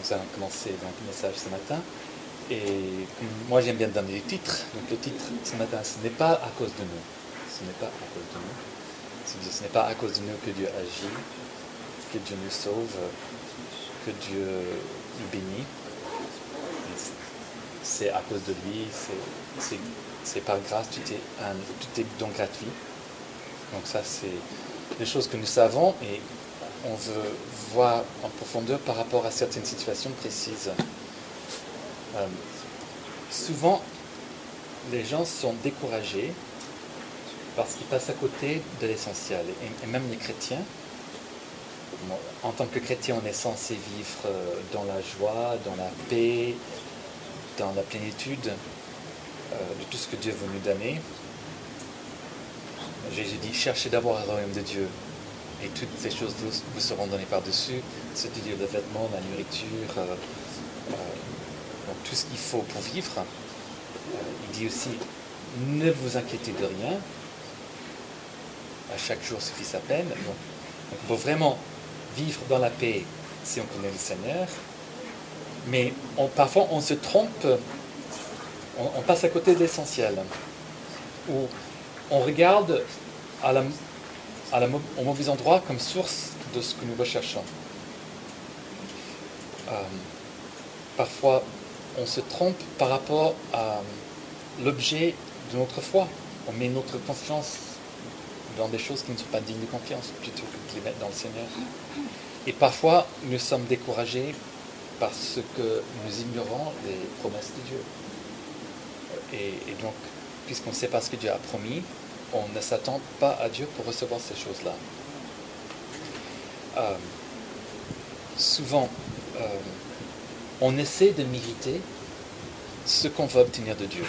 nous allons commencer donc, le message ce matin. Et moi j'aime bien donner les titres. Donc le titre ce matin, ce n'est pas à cause de nous. Ce n'est pas à cause de nous. Ce n'est pas à cause de nous que Dieu agit, que Dieu nous sauve, que Dieu nous bénit. C'est à cause de lui, c'est par grâce, tout est, tout est donc gratuit. Donc ça c'est des choses que nous savons et on veut voir en profondeur par rapport à certaines situations précises. Euh, souvent, les gens sont découragés parce qu'ils passent à côté de l'essentiel. Et, même les chrétiens, en tant que chrétien, on est censé vivre euh, dans la joie, dans la paix, dans la plénitude euh, de tout ce que Dieu veut nous donner. Jésus dit, cherchez d'abord le royaume de Dieu et toutes ces choses vous, seront données par-dessus, c'est-à-dire le vêtement, la nourriture, euh, euh, tout ce qu'il faut pour vivre. Euh, il dit aussi, ne vous inquiétez de rien, à chaque jour suffit sa peine. Donc, on peut vraiment vivre dans la paix si on connaît le Seigneur, mais parfois on se trompe, on, passe à côté de l'essentiel, où on regarde à la, au mauvais endroit comme source de ce que nous recherchons. Euh, parfois, on se trompe par rapport à l'objet de notre foi. On met notre confiance dans des choses qui ne sont pas dignes de confiance plutôt que de les mettre dans le Seigneur. Et parfois, nous sommes découragés parce que nous ignorons les promesses de Dieu. Et, et donc, puisqu'on ne sait pas ce que Dieu a promis, on ne s'attend pas à Dieu pour recevoir ces choses-là. Euh, souvent, euh, on essaie de mériter ce qu'on veut obtenir de Dieu.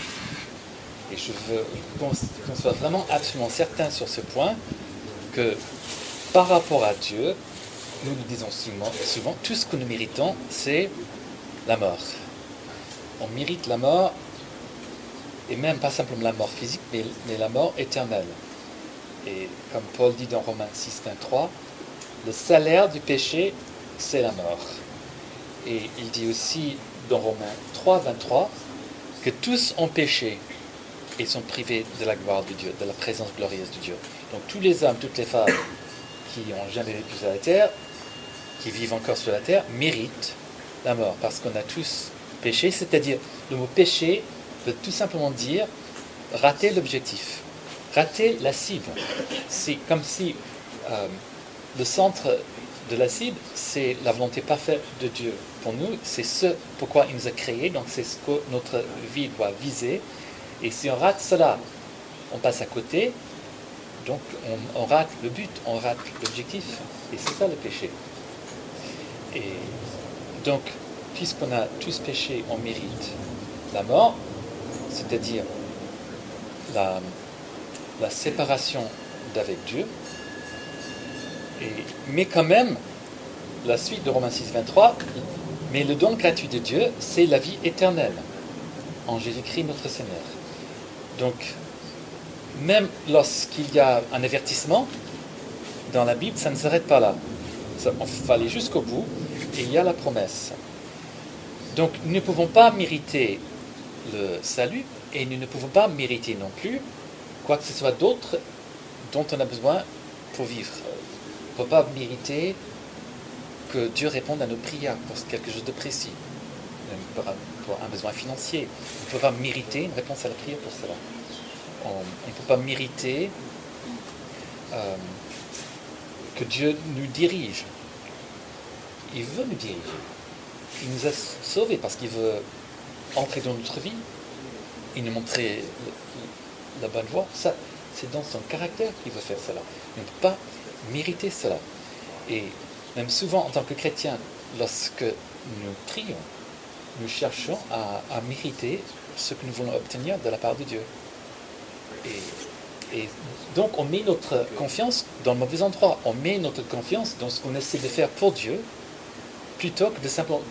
Et je veux qu'on soit vraiment absolument certain sur ce point que par rapport à Dieu, nous nous disons souvent, souvent tout ce que nous méritons, c'est la mort. On mérite la mort et même pas simplement la mort physique, mais, la mort éternelle. Et comme Paul dit dans Romains 6, 23, le salaire du péché, c'est la mort. Et il dit aussi dans Romains 3, 23, que tous ont péché et sont privés de la gloire de Dieu, de la présence glorieuse de Dieu. Donc tous les hommes, toutes les femmes qui n'ont jamais vécu sur la terre, qui vivent encore sur la terre, méritent la mort parce qu'on a tous péché, c'est-à-dire le mot péché veut tout simplement dire rater l'objectif, rater la cible. C'est comme si euh, le centre de la cible, c'est la volonté parfaite de Dieu pour nous, c'est ce pourquoi il nous a créés, donc c'est ce que notre vie doit viser. Et si on rate cela, on passe à côté, donc on, on rate le but, on rate l'objectif. Et c'est ça le péché. Et donc, puisqu'on a tous péché, on mérite la mort, c'est-à-dire la, séparation d'avec Dieu. mais quand même, la suite de Romains 6, 23, mais le don gratuit de Dieu, c'est la vie éternelle en Jésus-Christ notre Seigneur. Donc, même lorsqu'il y a un avertissement dans la Bible, ça ne s'arrête pas là. Ça, on aller jusqu'au bout et il y a la promesse. Donc, nous ne pouvons pas mériter le salut et nous ne pouvons pas mériter non plus quoi que ce soit d'autre dont on a besoin pour vivre. On ne peut pas mériter que Dieu réponde à nos prières pour quelque chose de précis, pour un besoin financier. On ne peut pas mériter une réponse à la prière pour cela. On ne peut pas mériter euh, que Dieu nous dirige. Il veut nous diriger. Il nous a sauvés parce qu'il veut entrer dans notre vie et nous montrer la bonne voie, ça, c'est dans son caractère qu'il veut faire cela. On ne peut pas mériter cela. Et même souvent, en tant que chrétien, lorsque nous prions, nous cherchons à, mériter ce que nous voulons obtenir de la part de Dieu. Et, et, donc, on met notre confiance dans le mauvais endroit. On met notre confiance dans ce qu'on essaie de faire pour Dieu, plutôt que de simplement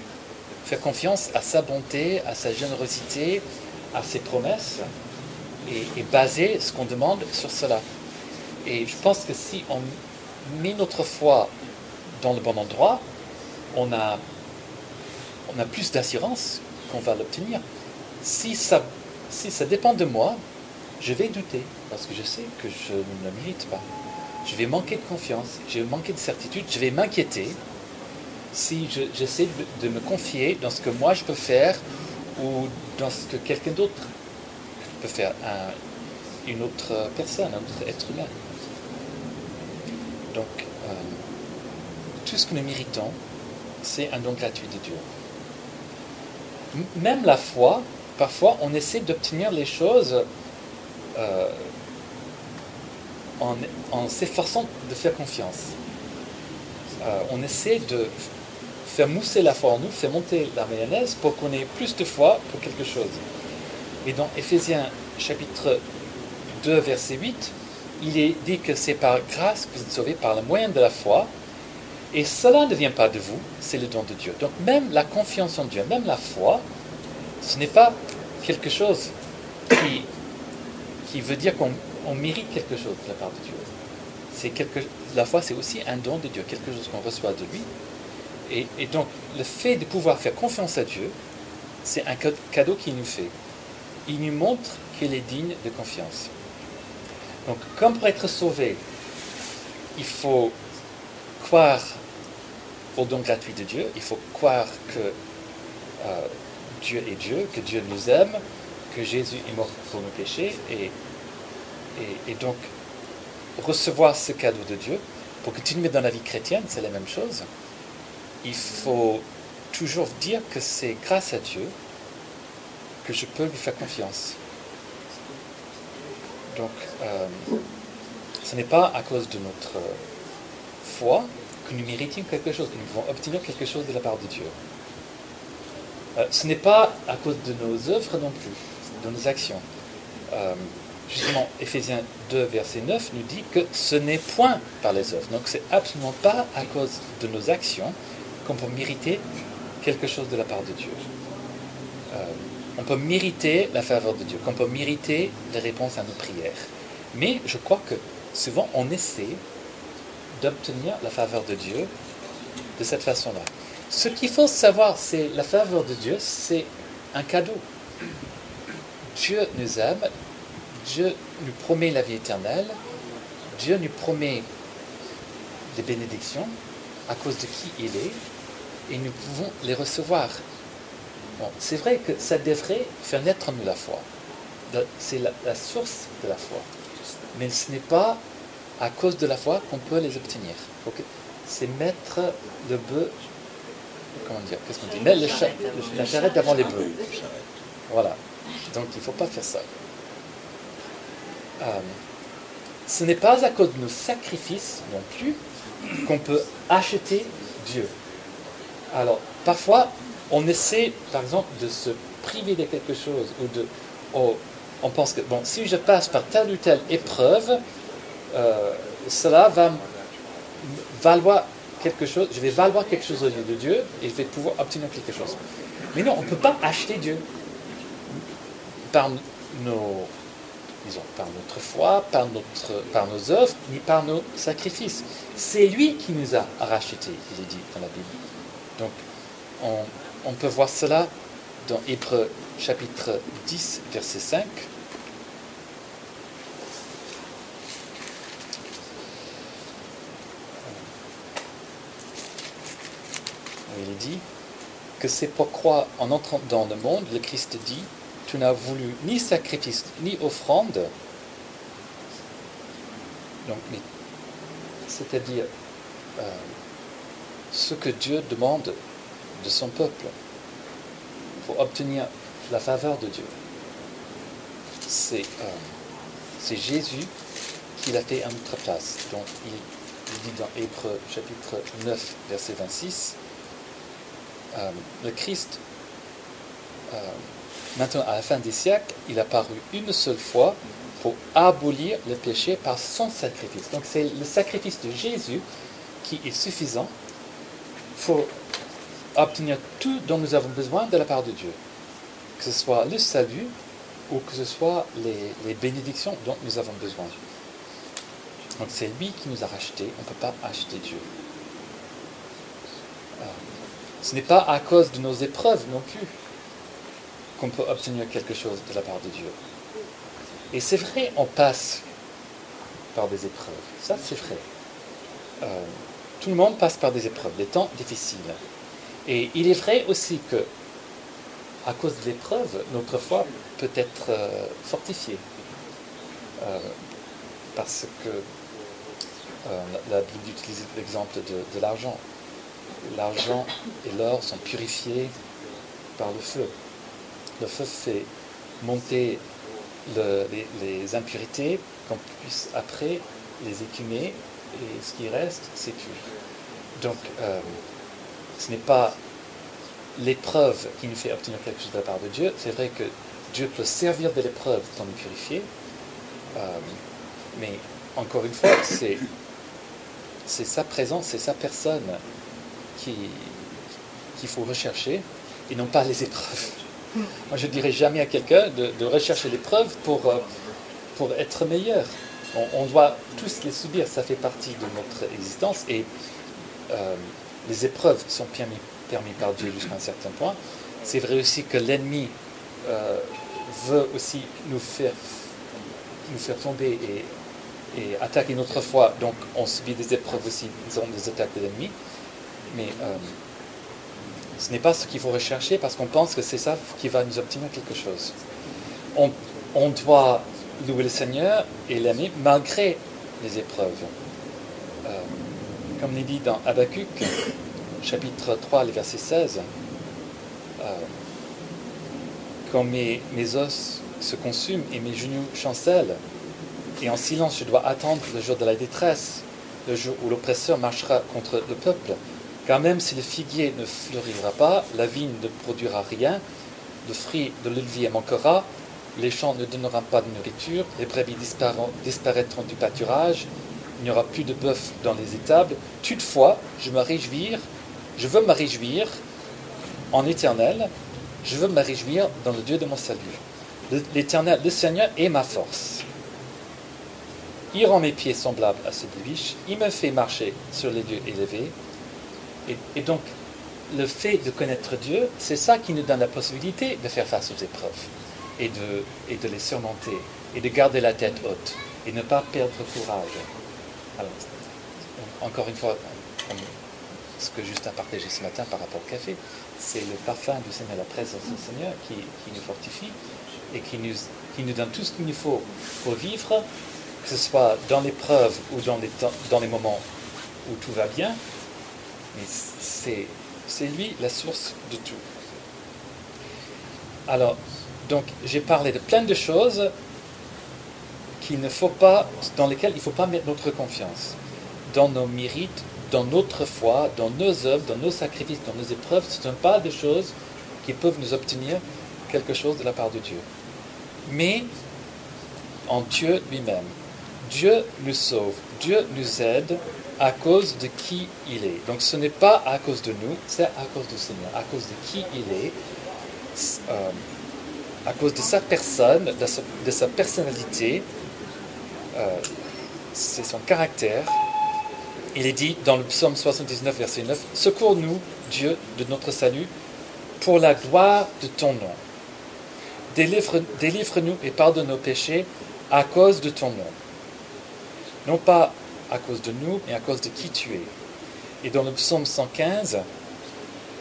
faire confiance à sa bonté, à sa générosité, à ses promesses, et, baser ce qu'on demande sur cela. Et je pense que si on met notre foi dans le bon endroit, on a on a plus d'assurance qu'on va l'obtenir. Si ça, si ça dépend de moi, je vais douter, parce que je sais que je ne le mérite pas. Je vais manquer de confiance, je vais manquer de certitude, je vais m'inquiéter si j'essaie de, me confier dans ce que moi je peux faire ou dans ce que quelqu'un d'autre peut faire, une autre personne, un autre être humain. Donc, euh, tout ce que nous méritons, c'est un don gratuit de Dieu. même la foi, parfois, on essaie d'obtenir les choses euh, en, s'efforçant de faire confiance. Euh, on essaie de faire mousser la foi en nous, faire monter la mayonnaise pour qu'on ait plus de foi pour quelque chose. Et dans Éphésiens chapitre 2, verset 8, il est dit que c'est par grâce que vous êtes sauvés par le moyen de la foi. Et cela ne vient pas de vous, c'est le don de Dieu. Donc même la confiance en Dieu, même la foi, ce n'est pas quelque chose qui, qui veut dire qu'on mérite quelque chose de la part de Dieu. Quelque, la foi, c'est aussi un don de Dieu, quelque chose qu'on reçoit de lui. Et, et, donc, le fait de pouvoir faire confiance à Dieu, c'est un cadeau qu'il nous fait. Il nous montre qu'il est digne de confiance. Donc, comme pour être sauvé, il faut croire au don gratuit de Dieu, il faut croire que euh, Dieu est Dieu, que Dieu nous aime, que Jésus est mort pour nos péchés, et, et, donc recevoir ce cadeau de Dieu. Pour continuer dans la vie chrétienne, c'est la même chose. Il faut toujours dire que c'est grâce à Dieu que je peux lui faire confiance. Donc, euh, ce n'est pas à cause de notre foi que nous méritions quelque chose, que nous pouvons obtenir quelque chose de la part de Dieu. Euh, ce n'est pas à cause de nos œuvres non plus, de nos actions. Euh, justement, Ephésiens 2, verset 9 nous dit que ce n'est point par les œuvres. Donc, c'est absolument pas à cause de nos actions qu'on peut mériter quelque chose de la part de Dieu on peut mériter la faveur de Dieu, qu'on peut mériter les réponses à nos prières. Mais je crois que souvent on essaie d'obtenir la faveur de Dieu de cette façon-là. Ce qu'il faut savoir, c'est la faveur de Dieu, c'est un cadeau. Dieu nous aime, Dieu nous promet la vie éternelle, Dieu nous promet des bénédictions à cause de qui il est, et nous pouvons les recevoir c'est vrai que ça devrait faire naître en nous la foi. C'est la, source de la foi. Mais ce n'est pas à cause de la foi qu'on peut les obtenir. C'est mettre le bœuf, comment dire, qu'est-ce qu'on dit? Mettre la charrette avant les bœufs. Voilà. Donc il ne faut pas faire ça. Euh, ce n'est pas à cause de nos sacrifices non plus qu'on peut acheter Dieu. Alors, parfois, on essaie, par exemple, de se priver de quelque chose ou de. Oh, on pense que, bon, si je passe par telle ou telle épreuve, euh, cela va valoir quelque chose, je vais valoir quelque chose au lieu de Dieu et je vais pouvoir obtenir quelque chose. Mais non, on ne peut pas acheter Dieu par nos, disons, par notre foi, par, notre, par nos œuvres, ni par nos sacrifices. C'est lui qui nous a rachetés, il est dit dans la Bible. Donc, on, peut voir cela dans Hébreu chapitre 10, verset 5. Il dit que c'est pour croire en entrant dans le monde, le Christ dit, tu n'as voulu ni sacrifice ni offrande, donc, c'est-à-dire euh, ce que Dieu demande de son peuple pour obtenir la faveur de Dieu. C'est euh, Jésus qui l'a fait à notre place. Donc il, dit dans Hébreu chapitre 9, verset 26, euh, le Christ, euh, maintenant à la fin des siècles, il a paru une seule fois pour abolir le péché par son sacrifice. Donc c'est le sacrifice de Jésus qui est suffisant pour obtenir tout dont nous avons besoin de la part de Dieu. Que ce soit le salut ou que ce soit les, bénédictions dont nous avons besoin. Donc c'est lui qui nous a rachetés, on ne peut pas acheter Dieu. Euh, ce n'est pas à cause de nos épreuves non plus qu'on peut obtenir quelque chose de la part de Dieu. Et c'est vrai, on passe par des épreuves. Ça, c'est vrai. Euh, tout le monde passe par des épreuves, des temps difficiles. Et il est vrai aussi que, à cause de l'épreuve, notre foi peut être euh, fortifiée. Euh, parce que la Bible utilise l'exemple de, de l'argent. L'argent et l'or sont purifiés par le feu. Le feu fait monter les, impurités, qu'on puisse après les écumer et ce qui reste, c'est pur. Donc, euh, ce n'est pas l'épreuve qui nous fait obtenir quelque chose de la part de Dieu. C'est vrai que Dieu peut servir de l'épreuve pour nous purifier. Euh, mais encore une fois, c'est, sa présence, c'est sa personne qui, qu'il faut rechercher et non pas les épreuves. Moi, je ne dirais jamais à quelqu'un de, rechercher les preuves pour, euh, pour être meilleur. On, doit tous les subir, ça fait partie de notre existence. Et euh, les épreuves sont permis, permis par Dieu jusqu'à un certain point. C'est vrai aussi que l'ennemi euh, veut aussi nous faire, nous faire tomber et, attaquer notre foi. Donc, on subit des épreuves aussi, disons, des attaques de l'ennemi. Mais ce n'est pas ce qu'il faut rechercher parce qu'on pense que c'est ça qui va nous obtenir quelque chose. On, doit louer le Seigneur et l'aimer malgré les épreuves. Euh, comme il dit dans Habakkuk, chapitre 3, le verset 16, euh, quand mes, mes os se consument et mes genoux chancellent, et en silence je dois attendre le jour de la détresse, le jour où l'oppresseur marchera contre le peuple, car même si le figuier ne fleurira pas, la vigne ne produira rien, le fruit de l'olivier manquera, les champs ne donneront pas de nourriture, les brebis disparaîtront du pâturage, il n'y aura plus de bœuf dans les étables. Toutefois, je me réjouir, je veux me réjouir en éternel, je veux me réjouir dans le Dieu de mon salut. L'éternel, le Seigneur est ma force. Il rend mes pieds semblables à ceux de biche, il me fait marcher sur les lieux élevés, et, donc, le fait de connaître Dieu, c'est ça qui nous donne la possibilité de faire face aux épreuves et de, les surmonter et de garder la tête haute et ne pas perdre courage. Alors, encore une fois, ce que Juste a partagé ce matin par rapport au café, c'est le parfum du Seigneur, la présence du Seigneur qui, nous fortifie et qui nous, qui nous donne tout ce qu'il nous faut pour vivre, que ce soit dans l'épreuve ou dans les, dans les moments où tout va bien, mais c'est lui la source de tout. Alors, donc, j'ai parlé de plein de choses ne faut pas, dans lesquelles il ne faut pas mettre notre confiance. Dans nos mérites, dans notre foi, dans nos œuvres, dans nos sacrifices, dans nos épreuves, ce ne sont pas des choses qui peuvent nous obtenir quelque chose de la part de Dieu. Mais en Dieu lui-même. Dieu nous sauve, Dieu nous aide à cause de qui il est. Donc ce n'est pas à cause de nous, c'est à cause du Seigneur, à cause de qui il est, euh, à cause de sa personne, de sa, personnalité, euh, c'est son caractère. Il est dit dans le psaume 79, verset 9, Secours-nous, Dieu, de notre salut, pour la gloire de ton nom. Délivre-nous et pardonne nos péchés à cause de ton nom. Non pas à cause de nous, mais à cause de qui tu es. Et dans le psaume 115,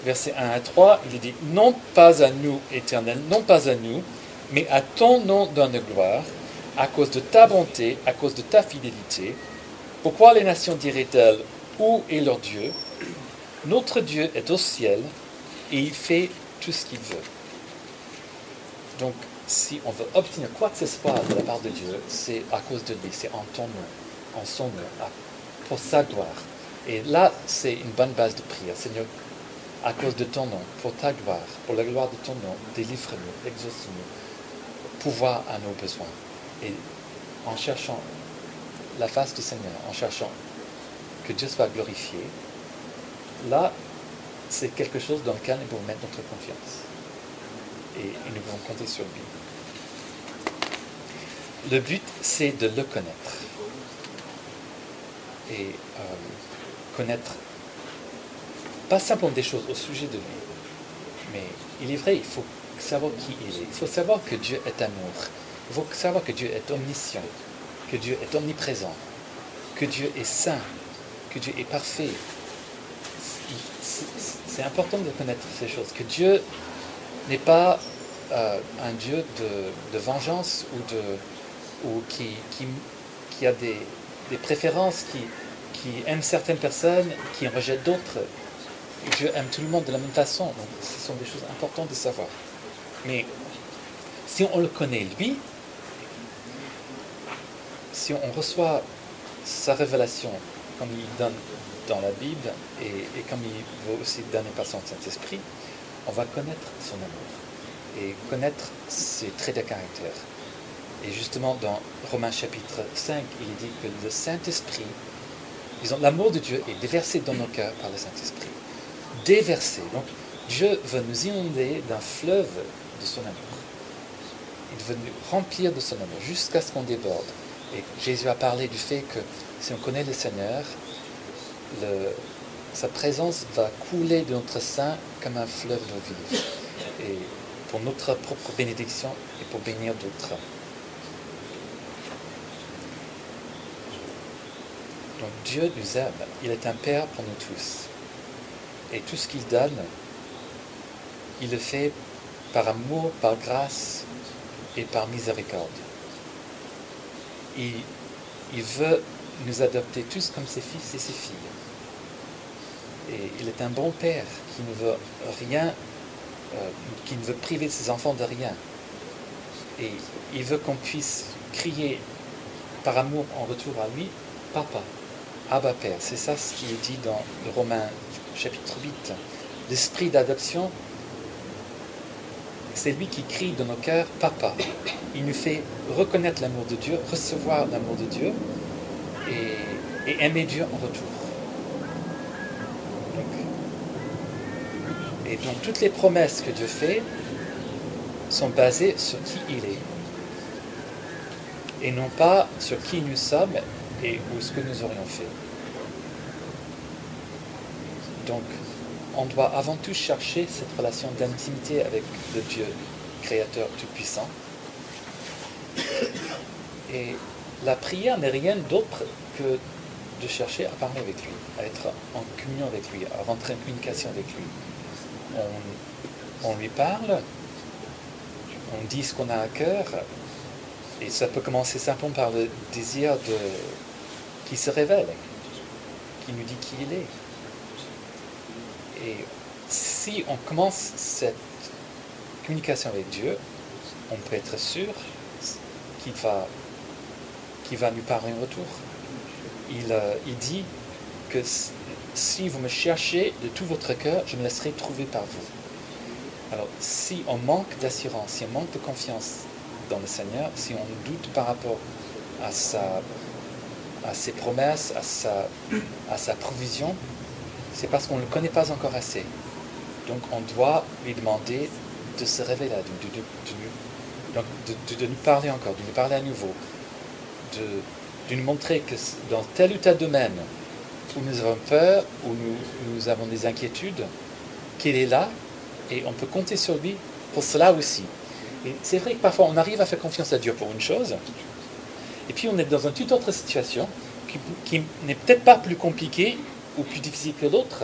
versets 1 à 3, il dit Non pas à nous, éternel, non pas à nous, mais à ton nom donne gloire, à cause de ta bonté, à cause de ta fidélité. Pourquoi les nations diraient-elles Où est leur Dieu? Notre Dieu est au ciel et il fait tout ce qu'il veut. Donc, si on veut obtenir quoi que ce soit de la part de Dieu, c'est à cause de lui, c'est en ton nom en son nom, pour sa gloire. Et là, c'est une bonne base de prière. Seigneur, à cause de ton nom, pour ta gloire, pour la gloire de ton nom, délivre-nous, exauce-nous, pouvoir à nos besoins. Et en cherchant la face du Seigneur, en cherchant que Dieu soit glorifié, là, c'est quelque chose dans lequel nous pouvons mettre notre confiance. Et, nous pouvons compter sur lui. Le but, c'est de le connaître et euh, connaître pas simplement des choses au sujet de lui, mais il est vrai, il faut savoir qui il est. Il faut savoir que Dieu est amour. Il faut savoir que Dieu est omniscient, que Dieu est omniprésent, que Dieu est saint, que Dieu est parfait. C'est important de connaître ces choses, que Dieu n'est pas euh, un Dieu de, vengeance ou, qui, a des, préférences, qui, qui aime certaines personnes, qui en rejette d'autres. Dieu aime tout le monde de la même façon. Donc, ce sont des choses importantes de savoir. Mais si on le connaît, lui, si on reçoit sa révélation comme il donne dans la Bible et, comme il veut aussi donner par son Saint-Esprit, on va connaître son amour et connaître ses traits de caractère. Et justement, dans Romains chapitre 5, il dit que le Saint-Esprit, disons, l'amour de Dieu est déversé dans nos cœurs par le Saint-Esprit. Déversé. Donc, Dieu veut nous inonder d'un fleuve de son amour. Il veut nous remplir de son amour jusqu'à ce qu'on déborde. Et Jésus a parlé du fait que si on connaît le Seigneur, sa présence va couler de notre sein comme un fleuve d'eau vive. Et pour notre propre bénédiction et pour bénir d'autres. Donc Dieu nous aime. Il est un Père pour nous tous. Et tout ce qu'il donne, il le fait par amour, par grâce et par miséricorde. Il, veut nous adopter tous comme ses fils et ses filles. Et il est un bon père qui ne veut rien, euh, qui ne veut priver ses enfants de rien. Et il veut qu'on puisse crier par amour en retour à lui, Papa, Abba Père. C'est ça ce qui est dit dans le Romains chapitre 8. L'esprit d'adoption c'est lui qui crie dans nos cœurs Papa. Il nous fait reconnaître l'amour de Dieu, recevoir l'amour de Dieu et, aimer Dieu en retour. et donc toutes les promesses que Dieu fait sont basées sur qui il est et non pas sur qui nous sommes et ou ce que nous aurions fait. Donc, on doit avant tout chercher cette relation d'intimité avec le Dieu créateur tout-puissant. Et la prière n'est rien d'autre que de chercher à parler avec lui, à être en communion avec lui, à rentrer en communication avec lui. On, lui parle, on dit ce qu'on a à cœur, et ça peut commencer simplement par le désir de qui se révèle, qui nous dit qui il est. Et si on commence cette communication avec Dieu, on peut être sûr qu'il va, va nous parler en retour. Il, euh, il dit que si vous me cherchez de tout votre cœur, je me laisserai trouver par vous. Alors, si on manque d'assurance, si on manque de confiance dans le Seigneur, si on doute par rapport à, à ses promesses, à sa, à sa provision, c'est parce qu'on ne le connaît pas encore assez. Donc on doit lui demander de se révéler, de, nous parler encore, de nous parler à nouveau, de, nous montrer que dans tel ou tel domaine où nous avons peur, où nous, nous avons des inquiétudes, qu'il est là et on peut compter sur lui pour cela aussi. Et c'est vrai que parfois on arrive à faire confiance à Dieu pour une chose, et puis on est dans une toute autre situation qui n'est peut-être pas plus compliquée ou plus difficile que d'autres,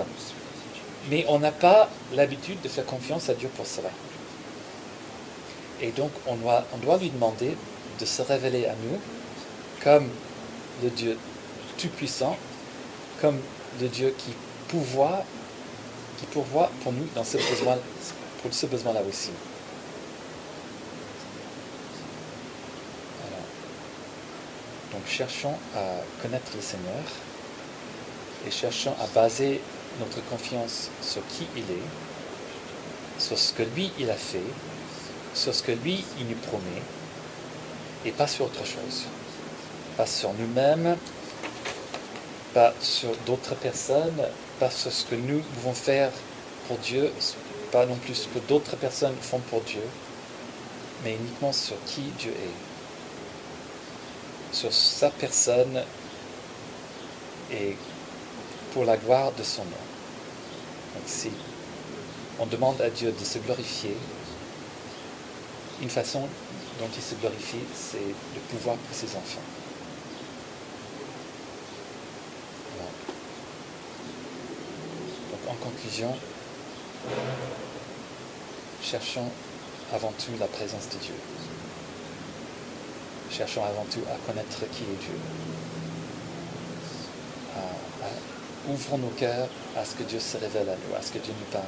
mais on n'a pas l'habitude de faire confiance à Dieu pour cela. Et donc on doit, on doit lui demander de se révéler à nous comme le Dieu tout-puissant, comme le Dieu qui pourvoit, qui pourvoit pour nous dans ce besoin, pour ce besoin-là aussi. Donc cherchons à connaître le Seigneur et cherchons à baser notre confiance sur qui il est, sur ce que lui il a fait, sur ce que lui il nous promet, et pas sur autre chose. Pas sur nous-mêmes, pas sur d'autres personnes, pas sur ce que nous pouvons faire pour Dieu, pas non plus ce que d'autres personnes font pour Dieu, mais uniquement sur qui Dieu est, sur sa personne et pour la gloire de son nom. Donc si on demande à Dieu de se glorifier, une façon dont il se glorifie, c'est le pouvoir pour ses enfants. Donc en conclusion, cherchons avant tout la présence de Dieu. Cherchons avant tout à connaître qui est Dieu. Ouvrons nos cœurs à ce que Dieu se révèle à nous, à ce que Dieu nous parle.